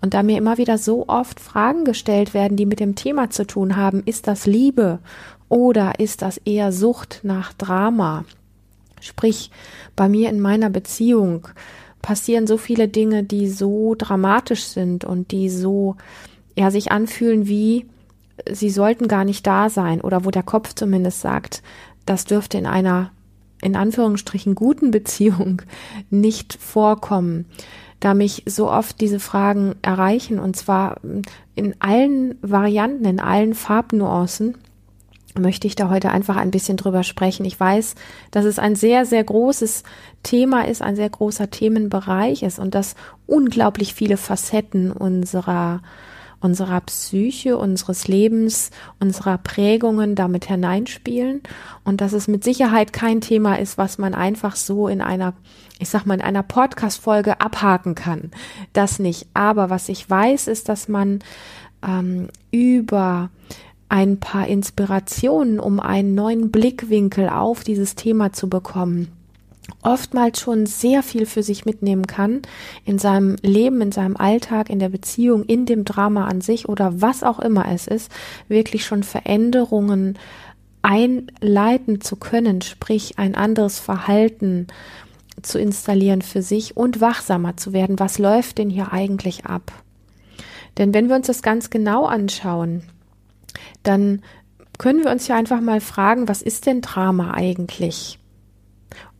Und da mir immer wieder so oft Fragen gestellt werden, die mit dem Thema zu tun haben, ist das Liebe oder ist das eher Sucht nach Drama? Sprich, bei mir in meiner Beziehung passieren so viele Dinge, die so dramatisch sind und die so, ja, sich anfühlen wie, sie sollten gar nicht da sein oder wo der Kopf zumindest sagt, das dürfte in einer in Anführungsstrichen guten Beziehung nicht vorkommen, da mich so oft diese Fragen erreichen und zwar in allen Varianten, in allen Farbnuancen möchte ich da heute einfach ein bisschen drüber sprechen. Ich weiß, dass es ein sehr, sehr großes Thema ist, ein sehr großer Themenbereich ist und dass unglaublich viele Facetten unserer unserer Psyche, unseres Lebens, unserer Prägungen damit hineinspielen und dass es mit Sicherheit kein Thema ist, was man einfach so in einer, ich sag mal, in einer Podcast-Folge abhaken kann. Das nicht. Aber was ich weiß, ist, dass man ähm, über ein paar Inspirationen, um einen neuen Blickwinkel auf dieses Thema zu bekommen, oftmals schon sehr viel für sich mitnehmen kann in seinem Leben, in seinem Alltag, in der Beziehung, in dem Drama an sich oder was auch immer es ist, wirklich schon Veränderungen einleiten zu können, sprich ein anderes Verhalten zu installieren für sich und wachsamer zu werden. Was läuft denn hier eigentlich ab? Denn wenn wir uns das ganz genau anschauen, dann können wir uns ja einfach mal fragen, was ist denn Drama eigentlich?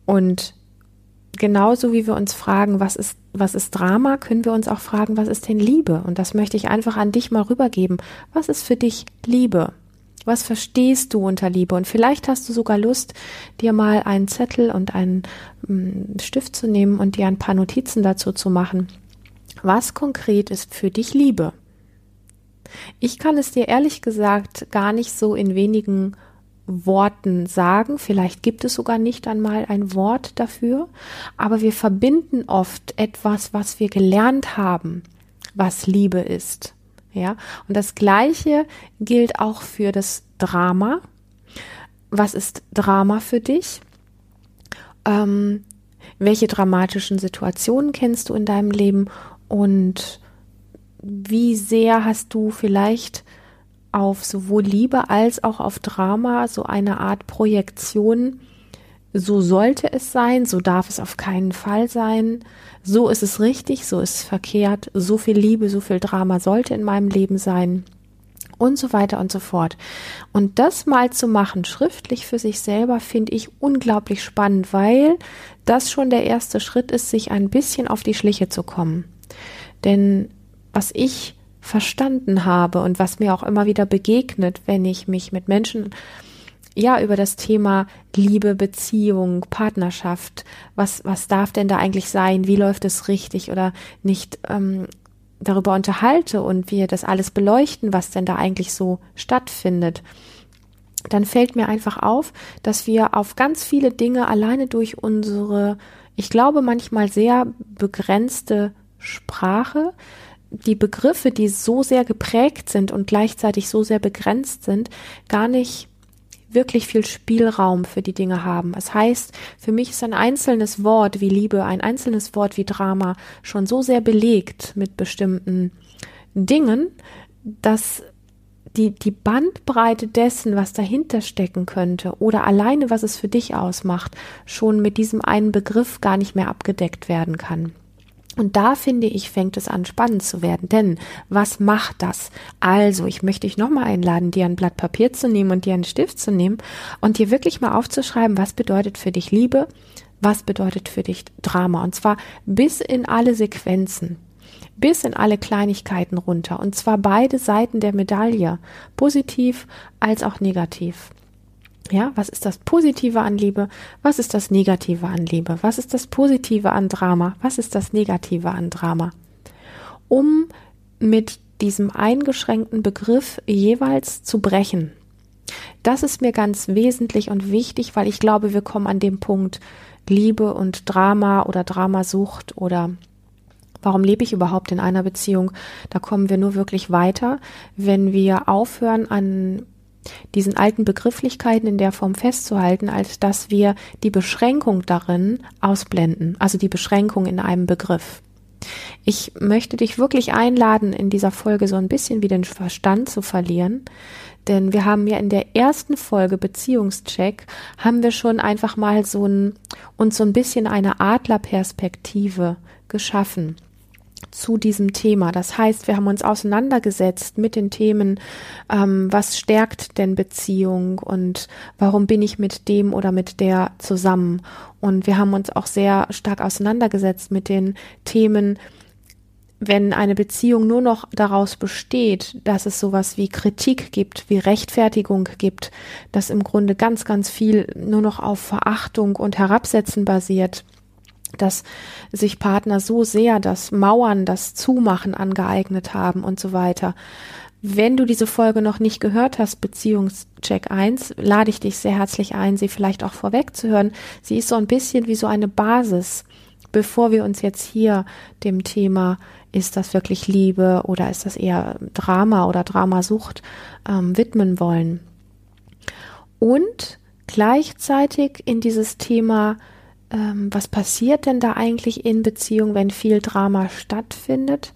Und genauso wie wir uns fragen, was ist, was ist Drama, können wir uns auch fragen, was ist denn Liebe? Und das möchte ich einfach an dich mal rübergeben. Was ist für dich Liebe? Was verstehst du unter Liebe? Und vielleicht hast du sogar Lust, dir mal einen Zettel und einen mm, Stift zu nehmen und dir ein paar Notizen dazu zu machen. Was konkret ist für dich Liebe? Ich kann es dir ehrlich gesagt gar nicht so in wenigen Worten sagen. Vielleicht gibt es sogar nicht einmal ein Wort dafür, aber wir verbinden oft etwas, was wir gelernt haben, was Liebe ist. Ja, und das Gleiche gilt auch für das Drama. Was ist Drama für dich? Ähm, welche dramatischen Situationen kennst du in deinem Leben und wie sehr hast du vielleicht auf sowohl Liebe als auch auf Drama so eine Art Projektion. So sollte es sein, so darf es auf keinen Fall sein. So ist es richtig, so ist es verkehrt. So viel Liebe, so viel Drama sollte in meinem Leben sein. Und so weiter und so fort. Und das mal zu machen, schriftlich für sich selber, finde ich unglaublich spannend, weil das schon der erste Schritt ist, sich ein bisschen auf die Schliche zu kommen. Denn was ich verstanden habe und was mir auch immer wieder begegnet, wenn ich mich mit Menschen ja über das Thema Liebe, Beziehung, Partnerschaft, was was darf denn da eigentlich sein, wie läuft es richtig oder nicht ähm, darüber unterhalte und wir das alles beleuchten, was denn da eigentlich so stattfindet, dann fällt mir einfach auf, dass wir auf ganz viele Dinge alleine durch unsere, ich glaube manchmal sehr begrenzte Sprache, die Begriffe, die so sehr geprägt sind und gleichzeitig so sehr begrenzt sind, gar nicht wirklich viel Spielraum für die Dinge haben. Das heißt, für mich ist ein einzelnes Wort wie Liebe, ein einzelnes Wort wie Drama schon so sehr belegt mit bestimmten Dingen, dass die, die Bandbreite dessen, was dahinter stecken könnte oder alleine, was es für dich ausmacht, schon mit diesem einen Begriff gar nicht mehr abgedeckt werden kann. Und da finde ich, fängt es an spannend zu werden. Denn was macht das? Also, ich möchte dich nochmal einladen, dir ein Blatt Papier zu nehmen und dir einen Stift zu nehmen und dir wirklich mal aufzuschreiben, was bedeutet für dich Liebe, was bedeutet für dich Drama. Und zwar bis in alle Sequenzen, bis in alle Kleinigkeiten runter. Und zwar beide Seiten der Medaille, positiv als auch negativ. Ja, was ist das Positive an Liebe? Was ist das Negative an Liebe? Was ist das Positive an Drama? Was ist das Negative an Drama? um mit diesem eingeschränkten Begriff jeweils zu brechen. Das ist mir ganz wesentlich und wichtig, weil ich glaube, wir kommen an dem Punkt Liebe und Drama oder Dramasucht oder Warum lebe ich überhaupt in einer Beziehung? Da kommen wir nur wirklich weiter, wenn wir aufhören, an diesen alten Begrifflichkeiten in der Form festzuhalten, als dass wir die Beschränkung darin ausblenden, also die Beschränkung in einem Begriff. Ich möchte dich wirklich einladen, in dieser Folge so ein bisschen wie den Verstand zu verlieren, denn wir haben ja in der ersten Folge Beziehungscheck haben wir schon einfach mal so ein, uns so ein bisschen eine Adlerperspektive geschaffen zu diesem Thema. Das heißt, wir haben uns auseinandergesetzt mit den Themen, ähm, was stärkt denn Beziehung und warum bin ich mit dem oder mit der zusammen. Und wir haben uns auch sehr stark auseinandergesetzt mit den Themen, wenn eine Beziehung nur noch daraus besteht, dass es sowas wie Kritik gibt, wie Rechtfertigung gibt, dass im Grunde ganz, ganz viel nur noch auf Verachtung und Herabsetzen basiert, dass sich Partner so sehr das Mauern, das Zumachen angeeignet haben und so weiter. Wenn du diese Folge noch nicht gehört hast, Beziehungscheck 1, lade ich dich sehr herzlich ein, sie vielleicht auch vorweg zu hören. Sie ist so ein bisschen wie so eine Basis, bevor wir uns jetzt hier dem Thema, ist das wirklich Liebe oder ist das eher Drama oder Dramasucht ähm, widmen wollen. Und gleichzeitig in dieses Thema ähm, was passiert denn da eigentlich in Beziehung, wenn viel Drama stattfindet?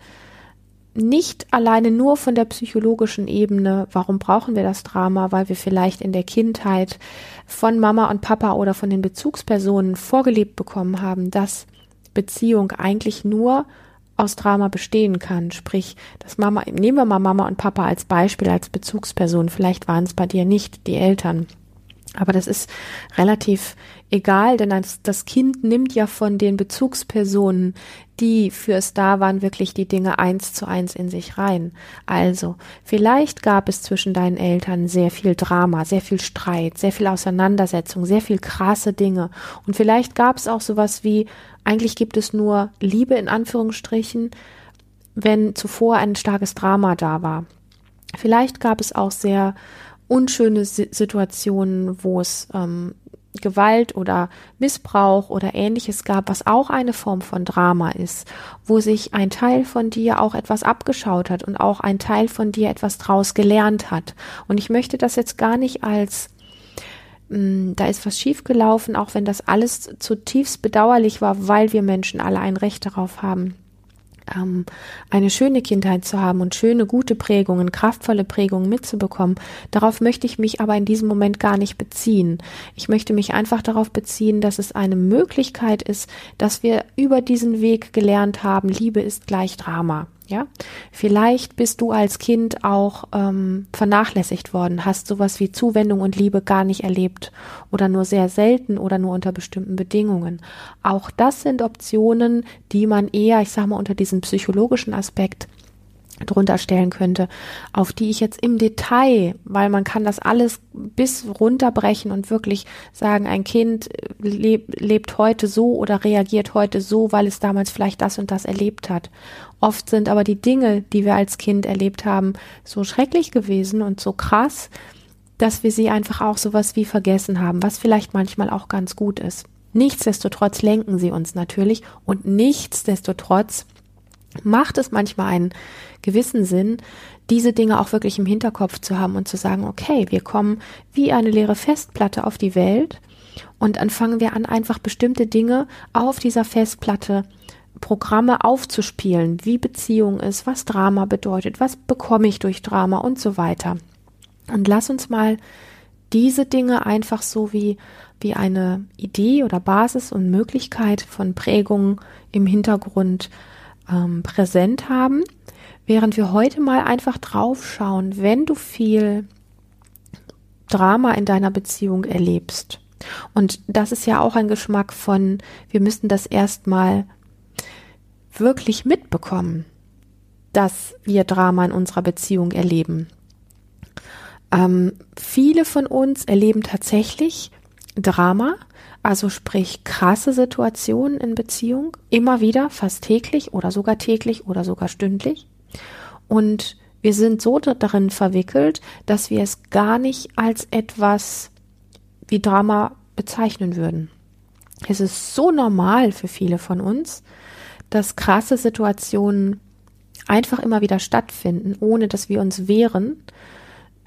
Nicht alleine nur von der psychologischen Ebene, warum brauchen wir das Drama, weil wir vielleicht in der Kindheit von Mama und Papa oder von den Bezugspersonen vorgelebt bekommen haben, dass Beziehung eigentlich nur aus Drama bestehen kann. Sprich, dass Mama, nehmen wir mal Mama und Papa als Beispiel, als Bezugsperson. Vielleicht waren es bei dir nicht die Eltern. Aber das ist relativ egal, denn das Kind nimmt ja von den Bezugspersonen, die für es da waren, wirklich die Dinge eins zu eins in sich rein. Also, vielleicht gab es zwischen deinen Eltern sehr viel Drama, sehr viel Streit, sehr viel Auseinandersetzung, sehr viel krasse Dinge. Und vielleicht gab es auch sowas wie, eigentlich gibt es nur Liebe in Anführungsstrichen, wenn zuvor ein starkes Drama da war. Vielleicht gab es auch sehr unschöne Situationen, wo es ähm, Gewalt oder Missbrauch oder ähnliches gab, was auch eine Form von Drama ist, wo sich ein Teil von dir auch etwas abgeschaut hat und auch ein Teil von dir etwas draus gelernt hat. Und ich möchte das jetzt gar nicht als mh, hm, da ist was schiefgelaufen, auch wenn das alles zutiefst bedauerlich war, weil wir Menschen alle ein Recht darauf haben, ähm, eine schöne Kindheit zu haben und schöne, gute Prägungen, kraftvolle Prägungen mitzubekommen. Darauf möchte ich mich aber in diesem Moment gar nicht beziehen. Ich möchte mich einfach darauf beziehen, dass es eine Möglichkeit ist, dass wir über diesen Weg gelernt haben, Liebe ist gleich Drama. Ja, vielleicht bist du als Kind auch ähm, vernachlässigt worden, hast sowas wie Zuwendung und Liebe gar nicht erlebt oder nur sehr selten oder nur unter bestimmten Bedingungen. Auch das sind Optionen, die man eher, ich sag mal, unter diesem psychologischen Aspekt drunter stellen könnte, auf die ich jetzt im Detail, weil man kann das alles bis runterbrechen und wirklich sagen, ein Kind leb, lebt heute so oder reagiert heute so, weil es damals vielleicht das und das erlebt hat. Oft sind aber die Dinge, die wir als Kind erlebt haben, so schrecklich gewesen und so krass, dass wir sie einfach auch sowas wie vergessen haben, was vielleicht manchmal auch ganz gut ist. Nichtsdestotrotz lenken sie uns natürlich und nichtsdestotrotz macht es manchmal einen gewissen Sinn, diese Dinge auch wirklich im Hinterkopf zu haben und zu sagen, okay, wir kommen wie eine leere Festplatte auf die Welt und dann fangen wir an, einfach bestimmte Dinge auf dieser Festplatte Programme aufzuspielen, wie Beziehung ist, was Drama bedeutet, was bekomme ich durch Drama und so weiter. Und lass uns mal diese Dinge einfach so wie, wie eine Idee oder Basis und Möglichkeit von Prägungen im Hintergrund ähm, präsent haben, während wir heute mal einfach drauf schauen, wenn du viel Drama in deiner Beziehung erlebst. Und das ist ja auch ein Geschmack von, wir müssten das erstmal wirklich mitbekommen, dass wir Drama in unserer Beziehung erleben. Ähm, viele von uns erleben tatsächlich Drama, also sprich krasse Situationen in Beziehung, immer wieder, fast täglich oder sogar täglich oder sogar stündlich. Und wir sind so darin verwickelt, dass wir es gar nicht als etwas wie Drama bezeichnen würden. Es ist so normal für viele von uns, dass krasse Situationen einfach immer wieder stattfinden, ohne dass wir uns wehren,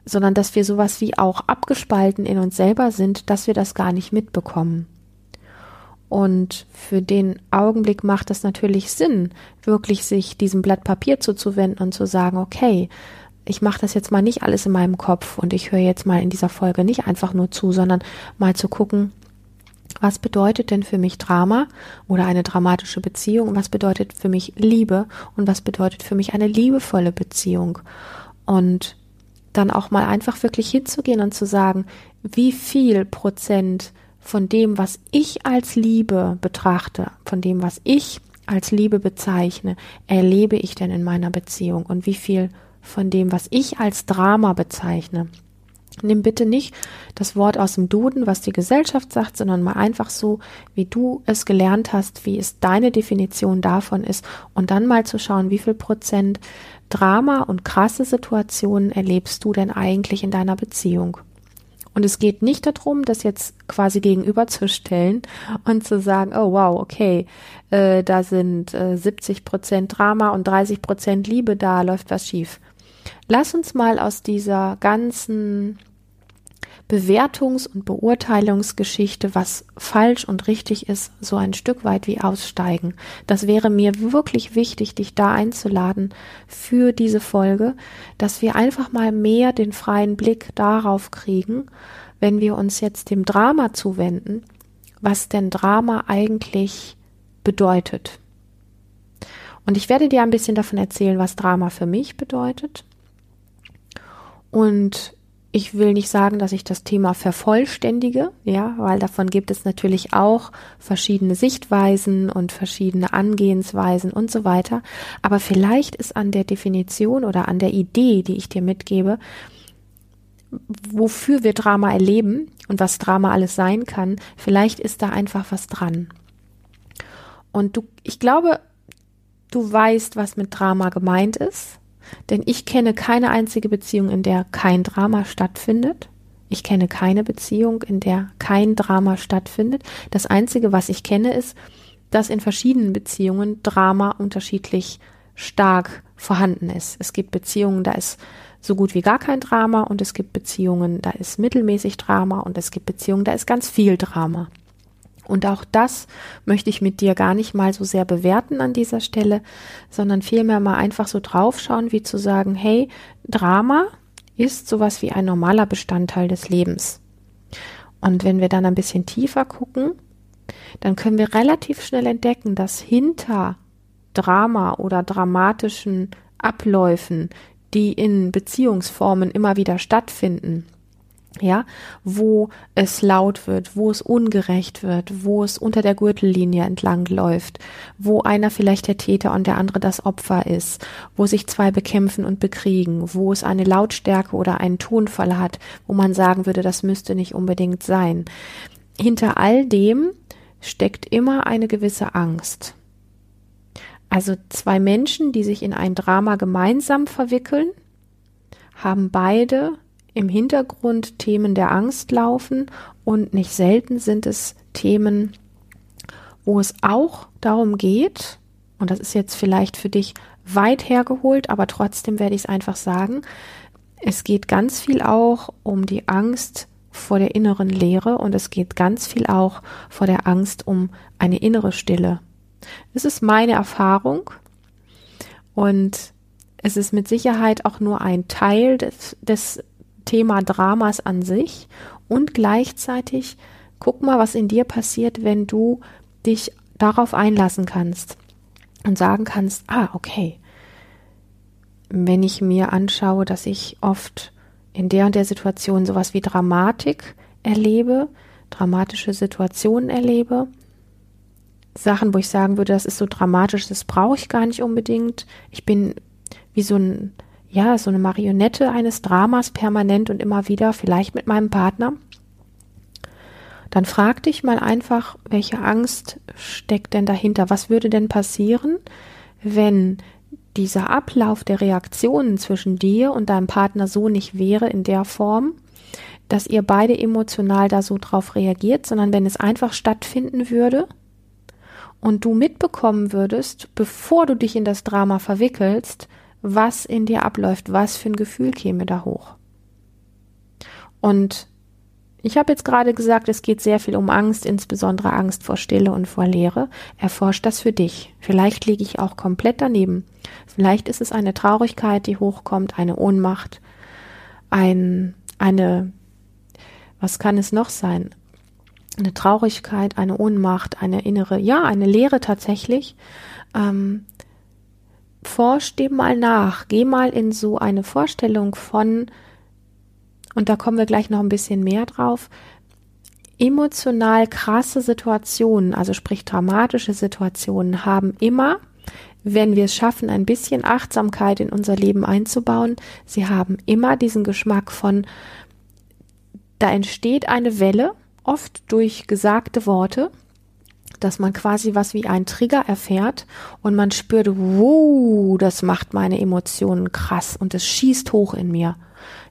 sondern dass wir sowas wie auch abgespalten in uns selber sind, dass wir das gar nicht mitbekommen. Und für den Augenblick macht es natürlich Sinn, wirklich sich diesem Blatt Papier zuzuwenden und zu sagen, okay, ich mache das jetzt mal nicht alles in meinem Kopf und ich höre jetzt mal in dieser Folge nicht einfach nur zu, sondern mal zu gucken, was bedeutet denn für mich Drama oder eine dramatische Beziehung? Was bedeutet für mich Liebe und was bedeutet für mich eine liebevolle Beziehung? Und dann auch mal einfach wirklich hinzugehen und zu sagen, wie viel Prozent von dem, was ich als Liebe betrachte, von dem, was ich als Liebe bezeichne, erlebe ich denn in meiner Beziehung und wie viel von dem, was ich als Drama bezeichne. Nimm bitte nicht das Wort aus dem Duden, was die Gesellschaft sagt, sondern mal einfach so, wie du es gelernt hast, wie es deine Definition davon ist und dann mal zu schauen, wie viel Prozent Drama und krasse Situationen erlebst du denn eigentlich in deiner Beziehung? Und es geht nicht darum, das jetzt quasi gegenüberzustellen und zu sagen, oh wow, okay, äh, da sind äh, 70 Prozent Drama und 30 Prozent Liebe, da läuft was schief. Lass uns mal aus dieser ganzen Bewertungs- und Beurteilungsgeschichte, was falsch und richtig ist, so ein Stück weit wie aussteigen. Das wäre mir wirklich wichtig, dich da einzuladen für diese Folge, dass wir einfach mal mehr den freien Blick darauf kriegen, wenn wir uns jetzt dem Drama zuwenden, was denn Drama eigentlich bedeutet. Und ich werde dir ein bisschen davon erzählen, was Drama für mich bedeutet. Und ich will nicht sagen, dass ich das Thema vervollständige, ja, weil davon gibt es natürlich auch verschiedene Sichtweisen und verschiedene Angehensweisen und so weiter. Aber vielleicht ist an der Definition oder an der Idee, die ich dir mitgebe, wofür wir Drama erleben und was Drama alles sein kann, vielleicht ist da einfach was dran. Und du, ich glaube, du weißt, was mit Drama gemeint ist. Denn ich kenne keine einzige Beziehung, in der kein Drama stattfindet. Ich kenne keine Beziehung, in der kein Drama stattfindet. Das Einzige, was ich kenne, ist, dass in verschiedenen Beziehungen Drama unterschiedlich stark vorhanden ist. Es gibt Beziehungen, da ist so gut wie gar kein Drama und es gibt Beziehungen, da ist mittelmäßig Drama und es gibt Beziehungen, da ist ganz viel Drama. Und auch das möchte ich mit dir gar nicht mal so sehr bewerten an dieser Stelle, sondern vielmehr mal einfach so draufschauen, wie zu sagen, hey, Drama ist sowas wie ein normaler Bestandteil des Lebens. Und wenn wir dann ein bisschen tiefer gucken, dann können wir relativ schnell entdecken, dass hinter Drama oder dramatischen Abläufen, die in Beziehungsformen immer wieder stattfinden, ja, wo es laut wird, wo es ungerecht wird, wo es unter der Gürtellinie entlang läuft, wo einer vielleicht der Täter und der andere das Opfer ist, wo sich zwei bekämpfen und bekriegen, wo es eine Lautstärke oder einen Tonfall hat, wo man sagen würde, das müsste nicht unbedingt sein. Hinter all dem steckt immer eine gewisse Angst. Also zwei Menschen, die sich in ein Drama gemeinsam verwickeln, haben beide im Hintergrund Themen der Angst laufen und nicht selten sind es Themen, wo es auch darum geht, und das ist jetzt vielleicht für dich weit hergeholt, aber trotzdem werde ich es einfach sagen, es geht ganz viel auch um die Angst vor der inneren Leere und es geht ganz viel auch vor der Angst um eine innere Stille. Es ist meine Erfahrung und es ist mit Sicherheit auch nur ein Teil des, des Thema Dramas an sich und gleichzeitig guck mal, was in dir passiert, wenn du dich darauf einlassen kannst und sagen kannst, ah, okay, wenn ich mir anschaue, dass ich oft in der und der Situation sowas wie Dramatik erlebe, dramatische Situationen erlebe, Sachen, wo ich sagen würde, das ist so dramatisch, das brauche ich gar nicht unbedingt. Ich bin wie so ein ja, so eine Marionette eines Dramas permanent und immer wieder, vielleicht mit meinem Partner, dann frag dich mal einfach, welche Angst steckt denn dahinter? Was würde denn passieren, wenn dieser Ablauf der Reaktionen zwischen dir und deinem Partner so nicht wäre in der Form, dass ihr beide emotional da so drauf reagiert, sondern wenn es einfach stattfinden würde und du mitbekommen würdest, bevor du dich in das Drama verwickelst, was in dir abläuft, was für ein Gefühl käme da hoch. Und ich habe jetzt gerade gesagt, es geht sehr viel um Angst, insbesondere Angst vor Stille und vor Leere. Erforsch das für dich. Vielleicht liege ich auch komplett daneben. Vielleicht ist es eine Traurigkeit, die hochkommt, eine Ohnmacht, ein, eine, was kann es noch sein? Eine Traurigkeit, eine Ohnmacht, eine innere, ja, eine Leere tatsächlich. Ähm, forsch dem mal nach. Geh mal in so eine Vorstellung von, und da kommen wir gleich noch ein bisschen mehr drauf, emotional krasse Situationen, also sprich dramatische Situationen, haben immer, wenn wir es schaffen, ein bisschen Achtsamkeit in unser Leben einzubauen, sie haben immer diesen Geschmack von, da entsteht eine Welle, oft durch gesagte Worte, dass man quasi was wie ein Trigger erfährt und man spürt, wow, das macht meine Emotionen krass und es schießt hoch in mir.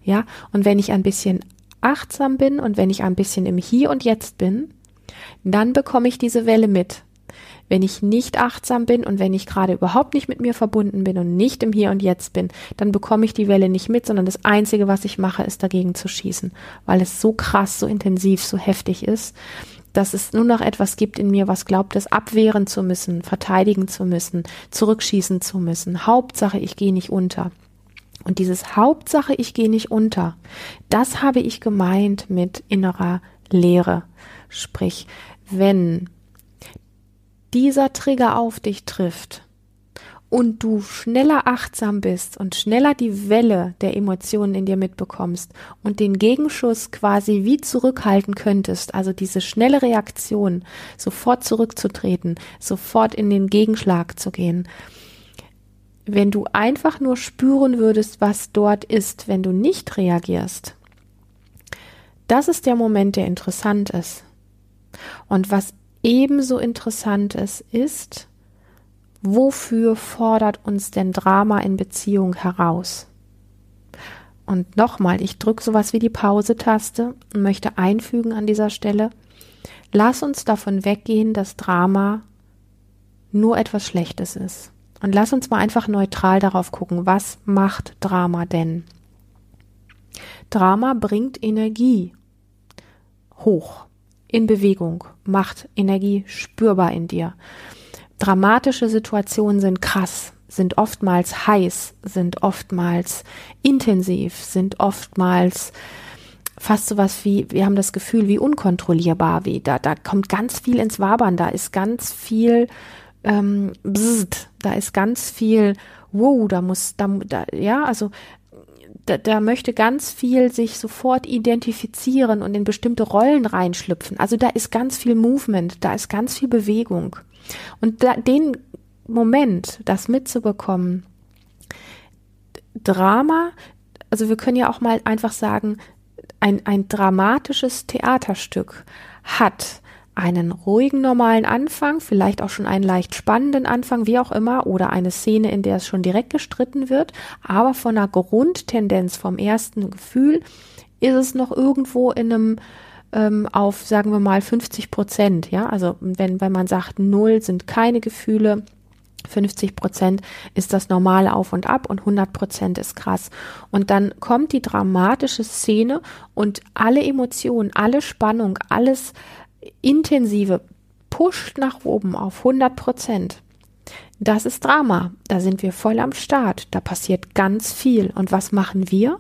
Ja, und wenn ich ein bisschen achtsam bin und wenn ich ein bisschen im Hier und Jetzt bin, dann bekomme ich diese Welle mit. Wenn ich nicht achtsam bin und wenn ich gerade überhaupt nicht mit mir verbunden bin und nicht im Hier und Jetzt bin, dann bekomme ich die Welle nicht mit, sondern das Einzige, was ich mache, ist dagegen zu schießen, weil es so krass, so intensiv, so heftig ist, dass es nur noch etwas gibt in mir, was glaubt, es abwehren zu müssen, verteidigen zu müssen, zurückschießen zu müssen. Hauptsache, ich gehe nicht unter. Und dieses Hauptsache, ich gehe nicht unter, das habe ich gemeint mit innerer Leere. Sprich, wenn dieser Trigger auf dich trifft und du schneller achtsam bist und schneller die Welle der Emotionen in dir mitbekommst und den Gegenschuss quasi wie zurückhalten könntest, also diese schnelle Reaktion, sofort zurückzutreten, sofort in den Gegenschlag zu gehen, wenn du einfach nur spüren würdest, was dort ist, wenn du nicht reagierst, das ist der Moment, der interessant ist. Und was ebenso interessant ist, ist, wofür fordert uns denn Drama in Beziehung heraus? Und nochmal, ich drücke sowas wie die Pause-Taste und möchte einfügen an dieser Stelle, lass uns davon weggehen, dass Drama nur etwas Schlechtes ist. Und lass uns mal einfach neutral darauf gucken, was macht Drama denn? Drama bringt Energie hoch, in Bewegung, macht Energie spürbar in dir. Dramatische Situationen sind krass, sind oftmals heiß, sind oftmals intensiv, sind oftmals fast so was wie, wir haben das Gefühl, wie unkontrollierbar, wie da, da kommt ganz viel ins Wabern, da ist ganz viel ähm, bzzt, da ist ganz viel, wow, da muss, da, da ja, also da, da möchte ganz viel sich sofort identifizieren und in bestimmte Rollen reinschlüpfen. Also da ist ganz viel Movement, da ist ganz viel Bewegung. Und da, den Moment, das mitzubekommen, Drama, also wir können ja auch mal einfach sagen, ein, ein dramatisches Theaterstück hat einen ruhigen, normalen Anfang, vielleicht auch schon einen leicht spannenden Anfang, wie auch immer, oder eine Szene, in der es schon direkt gestritten wird, aber von einer Grundtendenz, vom ersten Gefühl, ist es noch irgendwo in einem ähm, auf, sagen wir mal, 50 Prozent, ja, also wenn, wenn man sagt, null sind keine Gefühle, 50 Prozent ist das normale Auf und Ab und 100 Prozent ist krass. Und dann kommt die dramatische Szene und alle Emotionen, alle Spannung, alles Intensive pusht nach oben auf 100 Prozent. Das ist Drama. Da sind wir voll am Start. Da passiert ganz viel. Und was machen wir,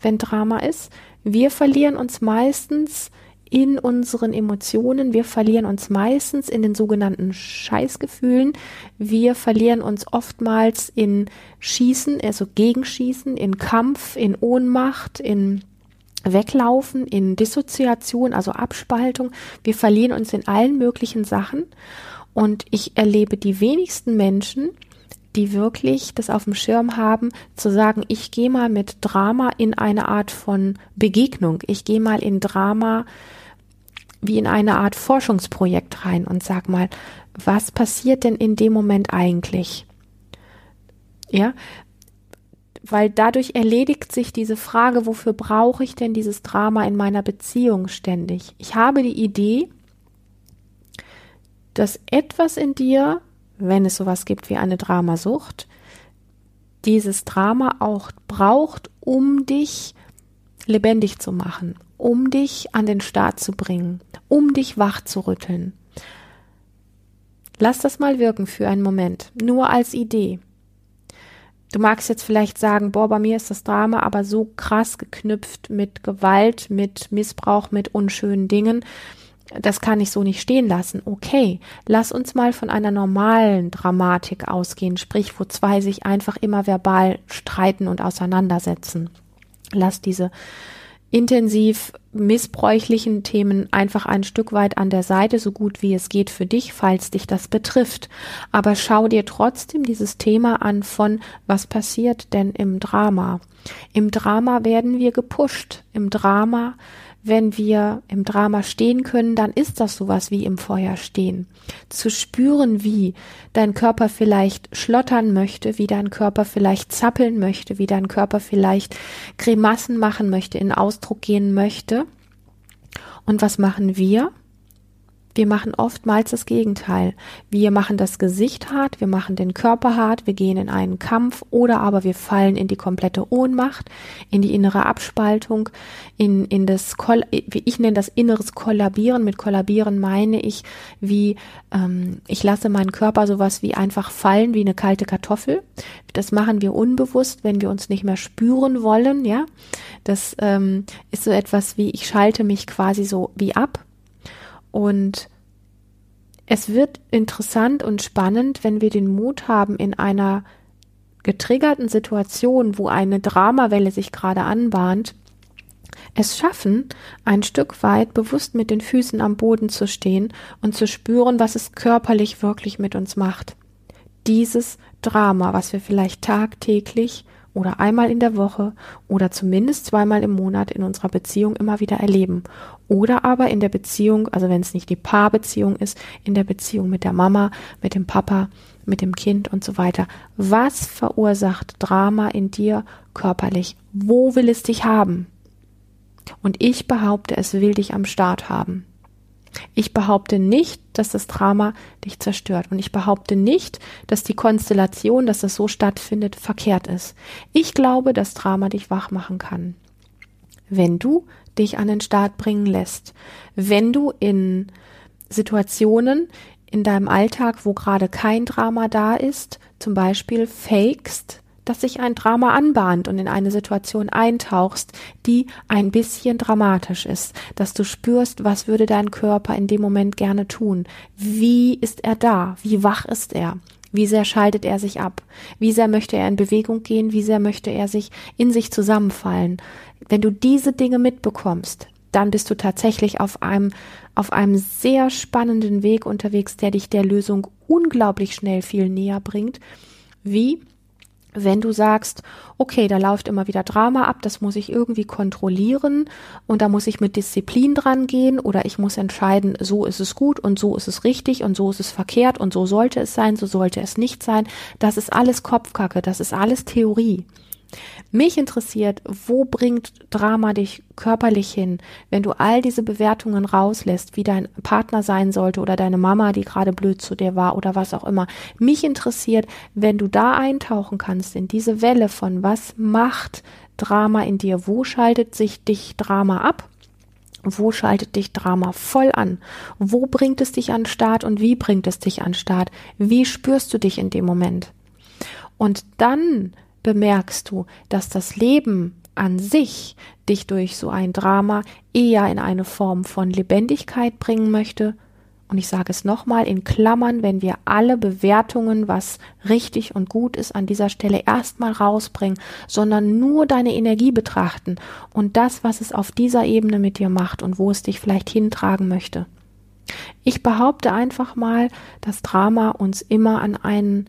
wenn Drama ist? Wir verlieren uns meistens in unseren Emotionen. Wir verlieren uns meistens in den sogenannten Scheißgefühlen. Wir verlieren uns oftmals in Schießen, also Gegenschießen, in Kampf, in Ohnmacht, in Weglaufen, in Dissoziation, also Abspaltung. Wir verlieren uns in allen möglichen Sachen. Und ich erlebe die wenigsten Menschen, die wirklich das auf dem Schirm haben, zu sagen, ich gehe mal mit Drama in eine Art von Begegnung. Ich gehe mal in Drama wie in eine Art Forschungsprojekt rein und sag mal, was passiert denn in dem Moment eigentlich? Ja, weil dadurch erledigt sich diese Frage, wofür brauche ich denn dieses Drama in meiner Beziehung ständig? Ich habe die Idee, dass etwas in dir, wenn es sowas gibt wie eine Dramasucht, dieses Drama auch braucht, um dich lebendig zu machen, um dich an den Start zu bringen, um dich wach zu rütteln. Lass das mal wirken für einen Moment, nur als Idee. Du magst jetzt vielleicht sagen, boah, bei mir ist das Drama aber so krass geknüpft mit Gewalt, mit Missbrauch, mit unschönen Dingen. Das kann ich so nicht stehen lassen. Okay, lass uns mal von einer normalen Dramatik ausgehen, sprich, wo zwei sich einfach immer verbal streiten und auseinandersetzen. Lass diese intensiv missbräuchlichen Themen einfach ein Stück weit an der Seite, so gut wie es geht für dich, falls dich das betrifft. Aber schau dir trotzdem dieses Thema an von, was passiert denn im Drama? Im Drama werden wir gepusht. Im Drama wenn wir im Drama stehen können, dann ist das sowas wie im Feuer stehen. Zu spüren, wie dein Körper vielleicht schlottern möchte, wie dein Körper vielleicht zappeln möchte, wie dein Körper vielleicht Grimassen machen möchte, in Ausdruck gehen möchte. Und was machen wir? Wir machen oftmals das Gegenteil. Wir machen das Gesicht hart, wir machen den Körper hart, wir gehen in einen Kampf oder aber wir fallen in die komplette Ohnmacht, in die innere Abspaltung, in, in das, wie ich nenne das inneres Kollabieren. Mit Kollabieren meine ich, wie ähm, ich lasse meinen Körper sowas wie einfach fallen, wie eine kalte Kartoffel. Das machen wir unbewusst, wenn wir uns nicht mehr spüren wollen, ja. Das ähm, ist so etwas wie, ich schalte mich quasi so wie ab und es wird interessant und spannend, wenn wir den Mut haben, in einer getriggerten Situation, wo eine Dramawelle sich gerade anbahnt, es schaffen, ein Stück weit bewusst mit den Füßen am Boden zu stehen und zu spüren, was es körperlich wirklich mit uns macht. Dieses Drama, was wir vielleicht tagtäglich oder einmal in der Woche oder zumindest zweimal im Monat in unserer Beziehung immer wieder erleben. Oder aber in der Beziehung, also wenn es nicht die Paarbeziehung ist, in der Beziehung mit der Mama, mit dem Papa, mit dem Kind und so weiter. Was verursacht Drama in dir körperlich? Wo will es dich haben? Und ich behaupte, es will dich am Start haben. Ich behaupte nicht, dass das Drama dich zerstört. Und ich behaupte nicht, dass die Konstellation, dass das so stattfindet, verkehrt ist. Ich glaube, dass Drama dich wach machen kann. Wenn du dich an den Start bringen lässt. Wenn du in Situationen in deinem Alltag, wo gerade kein Drama da ist, zum Beispiel fakest, dass sich ein Drama anbahnt und in eine Situation eintauchst, die ein bisschen dramatisch ist, dass du spürst, was würde dein Körper in dem Moment gerne tun, wie ist er da, wie wach ist er, wie sehr schaltet er sich ab, wie sehr möchte er in Bewegung gehen, wie sehr möchte er sich in sich zusammenfallen. Wenn du diese Dinge mitbekommst, dann bist du tatsächlich auf einem auf einem sehr spannenden Weg unterwegs, der dich der Lösung unglaublich schnell viel näher bringt. Wie wenn du sagst, okay, da läuft immer wieder Drama ab, das muss ich irgendwie kontrollieren und da muss ich mit Disziplin dran gehen oder ich muss entscheiden, so ist es gut und so ist es richtig und so ist es verkehrt und so sollte es sein, so sollte es nicht sein. Das ist alles Kopfkacke, das ist alles Theorie. Mich interessiert, wo bringt Drama dich körperlich hin, wenn du all diese Bewertungen rauslässt, wie dein Partner sein sollte oder deine Mama, die gerade blöd zu dir war oder was auch immer. Mich interessiert, wenn du da eintauchen kannst in diese Welle von was macht Drama in dir, wo schaltet sich dich Drama ab? Wo schaltet dich Drama voll an? Wo bringt es dich an Start und wie bringt es dich an Start? Wie spürst du dich in dem Moment? Und dann bemerkst du, dass das Leben an sich dich durch so ein Drama eher in eine Form von Lebendigkeit bringen möchte. Und ich sage es nochmal in Klammern, wenn wir alle Bewertungen, was richtig und gut ist, an dieser Stelle erstmal rausbringen, sondern nur deine Energie betrachten und das, was es auf dieser Ebene mit dir macht und wo es dich vielleicht hintragen möchte. Ich behaupte einfach mal, dass Drama uns immer an einen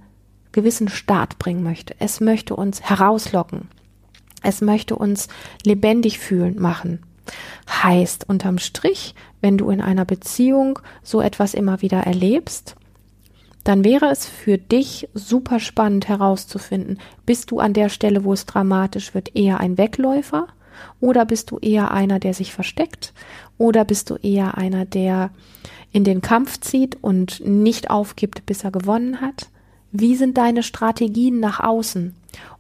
gewissen Start bringen möchte. Es möchte uns herauslocken. Es möchte uns lebendig fühlen machen. Heißt unterm Strich, wenn du in einer Beziehung so etwas immer wieder erlebst, dann wäre es für dich super spannend herauszufinden, bist du an der Stelle, wo es dramatisch wird, eher ein Wegläufer oder bist du eher einer, der sich versteckt oder bist du eher einer, der in den Kampf zieht und nicht aufgibt, bis er gewonnen hat? Wie sind deine Strategien nach außen?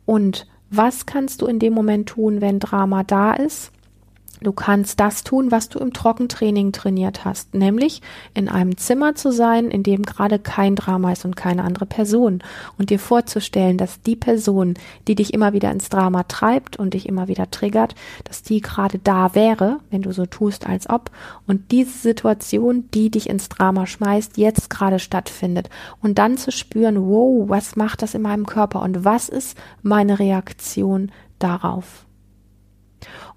Und was kannst du in dem Moment tun, wenn Drama da ist? Du kannst das tun, was du im Trockentraining trainiert hast, nämlich in einem Zimmer zu sein, in dem gerade kein Drama ist und keine andere Person. Und dir vorzustellen, dass die Person, die dich immer wieder ins Drama treibt und dich immer wieder triggert, dass die gerade da wäre, wenn du so tust, als ob. Und diese Situation, die dich ins Drama schmeißt, jetzt gerade stattfindet. Und dann zu spüren, wow, was macht das in meinem Körper? Und was ist meine Reaktion darauf?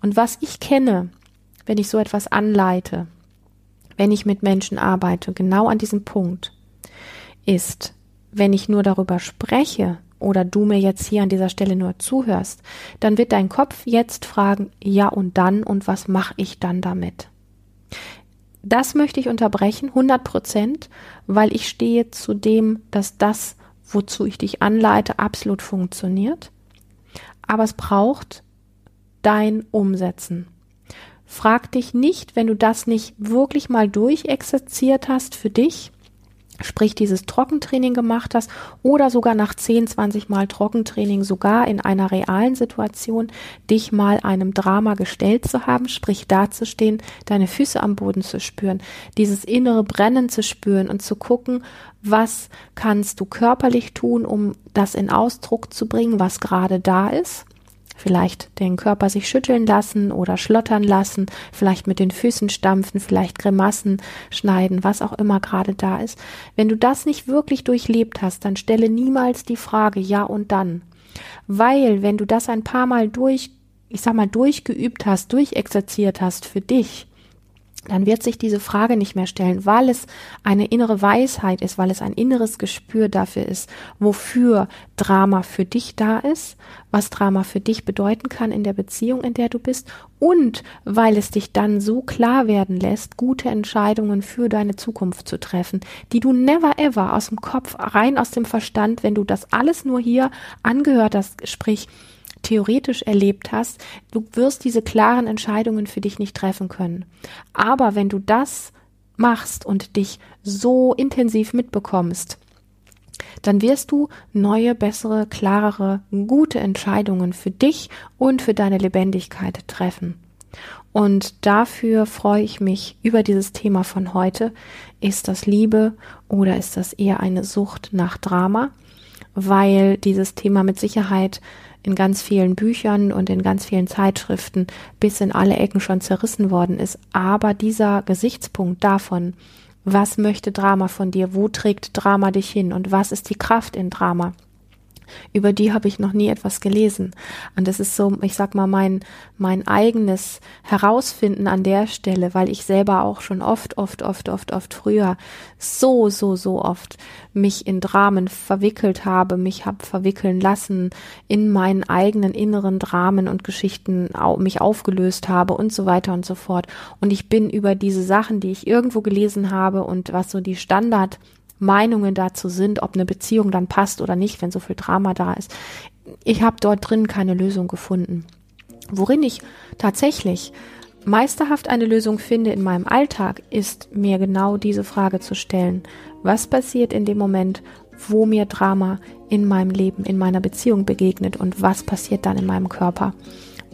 Und was ich kenne, wenn ich so etwas anleite, wenn ich mit Menschen arbeite, genau an diesem Punkt, ist, wenn ich nur darüber spreche oder du mir jetzt hier an dieser Stelle nur zuhörst, dann wird dein Kopf jetzt fragen, ja und dann und was mache ich dann damit? Das möchte ich unterbrechen, 100 Prozent, weil ich stehe zu dem, dass das, wozu ich dich anleite, absolut funktioniert. Aber es braucht dein Umsetzen. Frag dich nicht, wenn du das nicht wirklich mal durchexerziert hast für dich, sprich dieses Trockentraining gemacht hast oder sogar nach 10, 20 Mal Trockentraining sogar in einer realen Situation dich mal einem Drama gestellt zu haben, sprich dazustehen, deine Füße am Boden zu spüren, dieses innere Brennen zu spüren und zu gucken, was kannst du körperlich tun, um das in Ausdruck zu bringen, was gerade da ist vielleicht den Körper sich schütteln lassen oder schlottern lassen, vielleicht mit den Füßen stampfen, vielleicht Grimassen schneiden, was auch immer gerade da ist. Wenn du das nicht wirklich durchlebt hast, dann stelle niemals die Frage ja und dann. Weil, wenn du das ein paar Mal durch, ich sag mal, durchgeübt hast, durchexerziert hast für dich, dann wird sich diese Frage nicht mehr stellen, weil es eine innere Weisheit ist, weil es ein inneres Gespür dafür ist, wofür Drama für dich da ist, was Drama für dich bedeuten kann in der Beziehung, in der du bist und weil es dich dann so klar werden lässt, gute Entscheidungen für deine Zukunft zu treffen, die du never ever aus dem Kopf, rein aus dem Verstand, wenn du das alles nur hier angehört hast, sprich theoretisch erlebt hast, du wirst diese klaren Entscheidungen für dich nicht treffen können. Aber wenn du das machst und dich so intensiv mitbekommst, dann wirst du neue, bessere, klarere, gute Entscheidungen für dich und für deine Lebendigkeit treffen. Und dafür freue ich mich über dieses Thema von heute. Ist das Liebe oder ist das eher eine Sucht nach Drama? Weil dieses Thema mit Sicherheit in ganz vielen Büchern und in ganz vielen Zeitschriften bis in alle Ecken schon zerrissen worden ist. Aber dieser Gesichtspunkt davon, was möchte Drama von dir, wo trägt Drama dich hin? Und was ist die Kraft in Drama, über die habe ich noch nie etwas gelesen. Und das ist so, ich sag mal, mein, mein eigenes Herausfinden an der Stelle, weil ich selber auch schon oft, oft, oft, oft, oft früher so, so, so oft mich in Dramen verwickelt habe, mich habe verwickeln lassen, in meinen eigenen inneren Dramen und Geschichten mich aufgelöst habe und so weiter und so fort. Und ich bin über diese Sachen, die ich irgendwo gelesen habe und was so die Standard Meinungen dazu sind, ob eine Beziehung dann passt oder nicht, wenn so viel Drama da ist. Ich habe dort drin keine Lösung gefunden. Worin ich tatsächlich meisterhaft eine Lösung finde in meinem Alltag, ist mir genau diese Frage zu stellen. Was passiert in dem Moment, wo mir Drama in meinem Leben, in meiner Beziehung begegnet und was passiert dann in meinem Körper?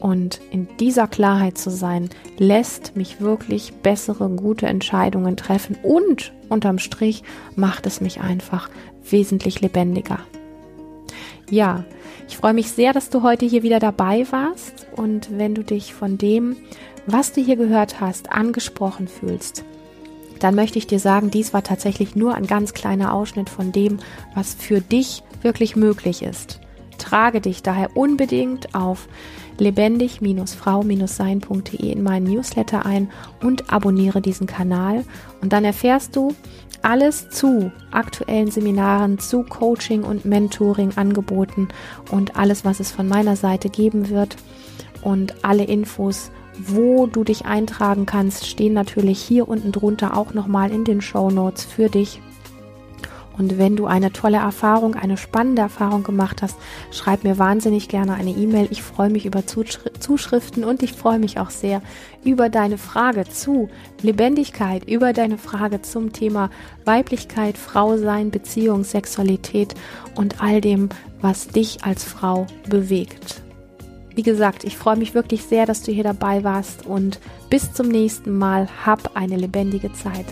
Und in dieser Klarheit zu sein, lässt mich wirklich bessere, gute Entscheidungen treffen und unterm Strich macht es mich einfach wesentlich lebendiger. Ja, ich freue mich sehr, dass du heute hier wieder dabei warst und wenn du dich von dem, was du hier gehört hast, angesprochen fühlst, dann möchte ich dir sagen, dies war tatsächlich nur ein ganz kleiner Ausschnitt von dem, was für dich wirklich möglich ist. Trage dich daher unbedingt auf lebendig-frau-sein.de in meinen Newsletter ein und abonniere diesen Kanal. Und dann erfährst du alles zu aktuellen Seminaren, zu Coaching und Mentoring angeboten und alles, was es von meiner Seite geben wird und alle Infos wo du dich eintragen kannst, stehen natürlich hier unten drunter auch nochmal in den Show Notes für dich. Und wenn du eine tolle Erfahrung, eine spannende Erfahrung gemacht hast, schreib mir wahnsinnig gerne eine E-Mail. Ich freue mich über Zuschriften und ich freue mich auch sehr über deine Frage zu Lebendigkeit, über deine Frage zum Thema Weiblichkeit, Frausein, Beziehung, Sexualität und all dem, was dich als Frau bewegt. Wie gesagt, ich freue mich wirklich sehr, dass du hier dabei warst und bis zum nächsten Mal. Hab eine lebendige Zeit.